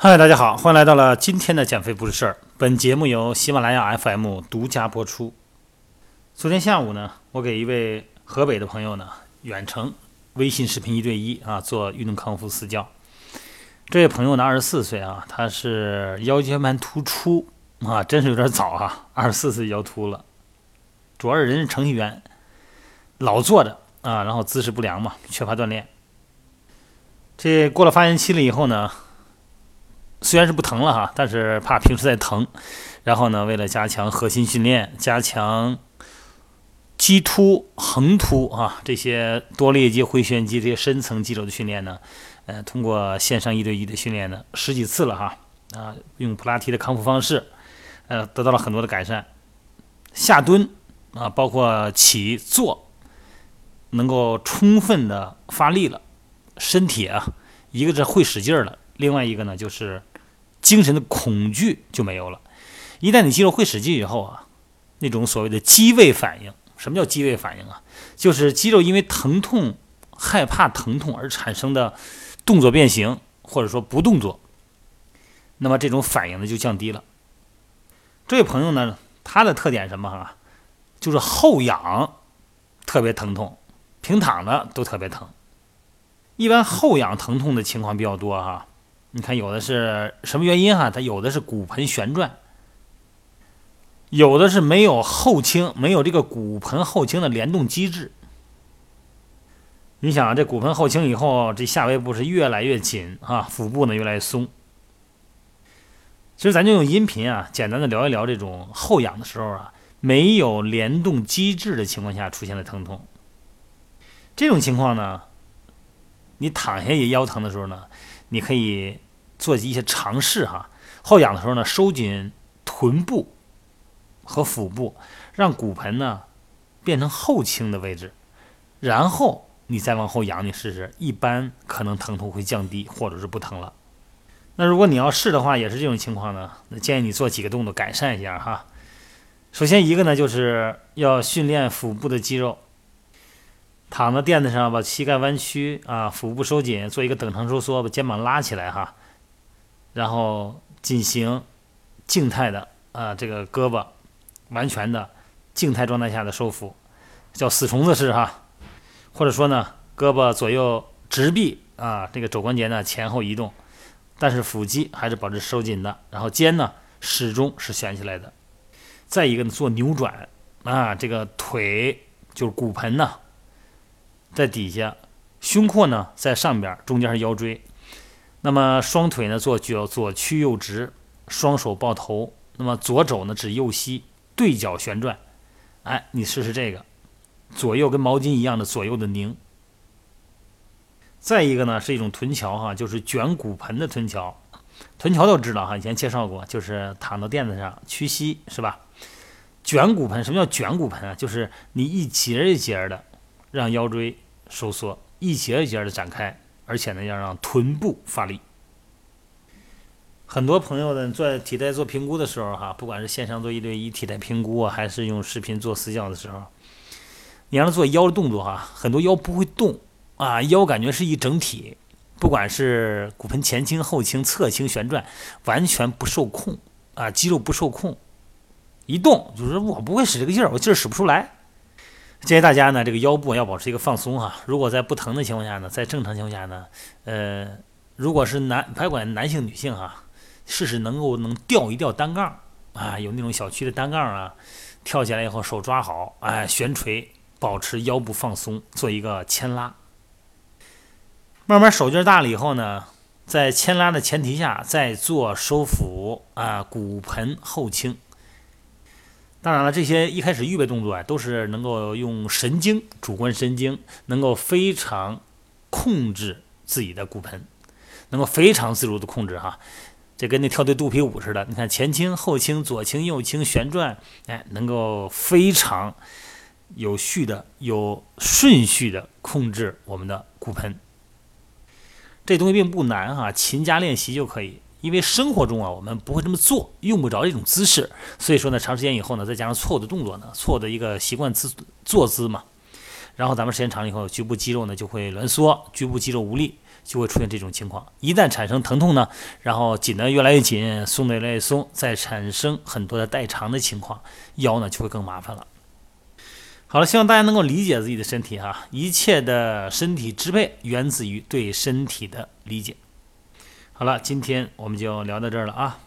嗨，大家好，欢迎来到了今天的减肥不是事儿。本节目由喜马拉雅 FM 独家播出。昨天下午呢，我给一位河北的朋友呢远程微信视频一对一啊做运动康复私教。这位朋友呢二十四岁啊，他是腰间盘突出啊，真是有点早啊，二十四岁腰突了。主要是人是程序员，老坐着啊，然后姿势不良嘛，缺乏锻炼。这过了发炎期了以后呢？虽然是不疼了哈，但是怕平时再疼，然后呢，为了加强核心训练，加强肌突、横突啊这些多裂肌、回旋肌这些深层肌肉的训练呢，呃，通过线上一对一的训练呢，十几次了哈啊，用普拉提的康复方式，呃，得到了很多的改善。下蹲啊，包括起坐，能够充分的发力了，身体啊，一个是会使劲了，另外一个呢就是。精神的恐惧就没有了。一旦你肌肉会使劲以后啊，那种所谓的肌位反应，什么叫肌位反应啊？就是肌肉因为疼痛、害怕疼痛而产生的动作变形，或者说不动作，那么这种反应呢就降低了。这位朋友呢，他的特点什么哈？就是后仰特别疼痛，平躺的都特别疼。一般后仰疼痛的情况比较多哈。你看，有的是什么原因哈？它有的是骨盆旋转，有的是没有后倾，没有这个骨盆后倾的联动机制。你想啊，这骨盆后倾以后，这下背部是越来越紧啊，腹部呢越来越松。其实咱就用音频啊，简单的聊一聊这种后仰的时候啊，没有联动机制的情况下出现的疼痛。这种情况呢，你躺下也腰疼的时候呢。你可以做一些尝试哈，后仰的时候呢，收紧臀部和腹部，让骨盆呢变成后倾的位置，然后你再往后仰，你试试，一般可能疼痛会降低，或者是不疼了。那如果你要试的话，也是这种情况呢，那建议你做几个动作改善一下哈。首先一个呢，就是要训练腹部的肌肉。躺在垫子上，把膝盖弯曲啊，腹部收紧，做一个等长收缩，把肩膀拉起来哈，然后进行静态的啊，这个胳膊完全的静态状态下的收腹，叫死虫子式哈，或者说呢，胳膊左右直臂啊，这个肘关节呢前后移动，但是腹肌还是保持收紧的，然后肩呢始终是悬起来的。再一个呢，做扭转啊，这个腿就是骨盆呢。在底下，胸廓呢在上边，中间是腰椎。那么双腿呢做脚左曲右直，双手抱头。那么左肘呢指右膝，对角旋转。哎，你试试这个，左右跟毛巾一样的左右的拧。再一个呢是一种臀桥哈，就是卷骨盆的臀桥。臀桥都知道哈，以前介绍过，就是躺到垫子上屈膝是吧？卷骨盆，什么叫卷骨盆啊？就是你一节一节的。让腰椎收缩，一节一节的展开，而且呢，要让臀部发力。很多朋友呢，做体态做评估的时候，哈，不管是线上做一对一体态评估啊，还是用视频做私教的时候，你让他做腰的动作，哈，很多腰不会动啊，腰感觉是一整体，不管是骨盆前倾、后倾、侧倾、旋转，完全不受控啊，肌肉不受控，一动就是我不会使这个劲儿，我劲儿使不出来。建议大家呢，这个腰部要保持一个放松哈。如果在不疼的情况下呢，在正常情况下呢，呃，如果是男，不管男性女性哈，试试能够能吊一吊单杠啊，有那种小区的单杠啊，跳起来以后手抓好，哎，悬垂，保持腰部放松，做一个牵拉。慢慢手劲大了以后呢，在牵拉的前提下，再做收腹啊，骨盆后倾。当然了，这些一开始预备动作啊，都是能够用神经、主观神经，能够非常控制自己的骨盆，能够非常自如的控制哈。这跟那跳对肚皮舞似的，你看前倾、后倾、左倾、右倾、旋转，哎，能够非常有序的、有顺序的控制我们的骨盆。这东西并不难哈，勤加练习就可以。因为生活中啊，我们不会这么做，用不着这种姿势，所以说呢，长时间以后呢，再加上错误的动作呢，错的一个习惯姿坐姿嘛，然后咱们时间长了以后，局部肌肉呢就会挛缩，局部肌肉无力，就会出现这种情况。一旦产生疼痛呢，然后紧的越来越紧，松的越来越松，再产生很多的代偿的情况，腰呢就会更麻烦了。好了，希望大家能够理解自己的身体哈，一切的身体支配源自于对身体的理解。好了，今天我们就聊到这儿了啊。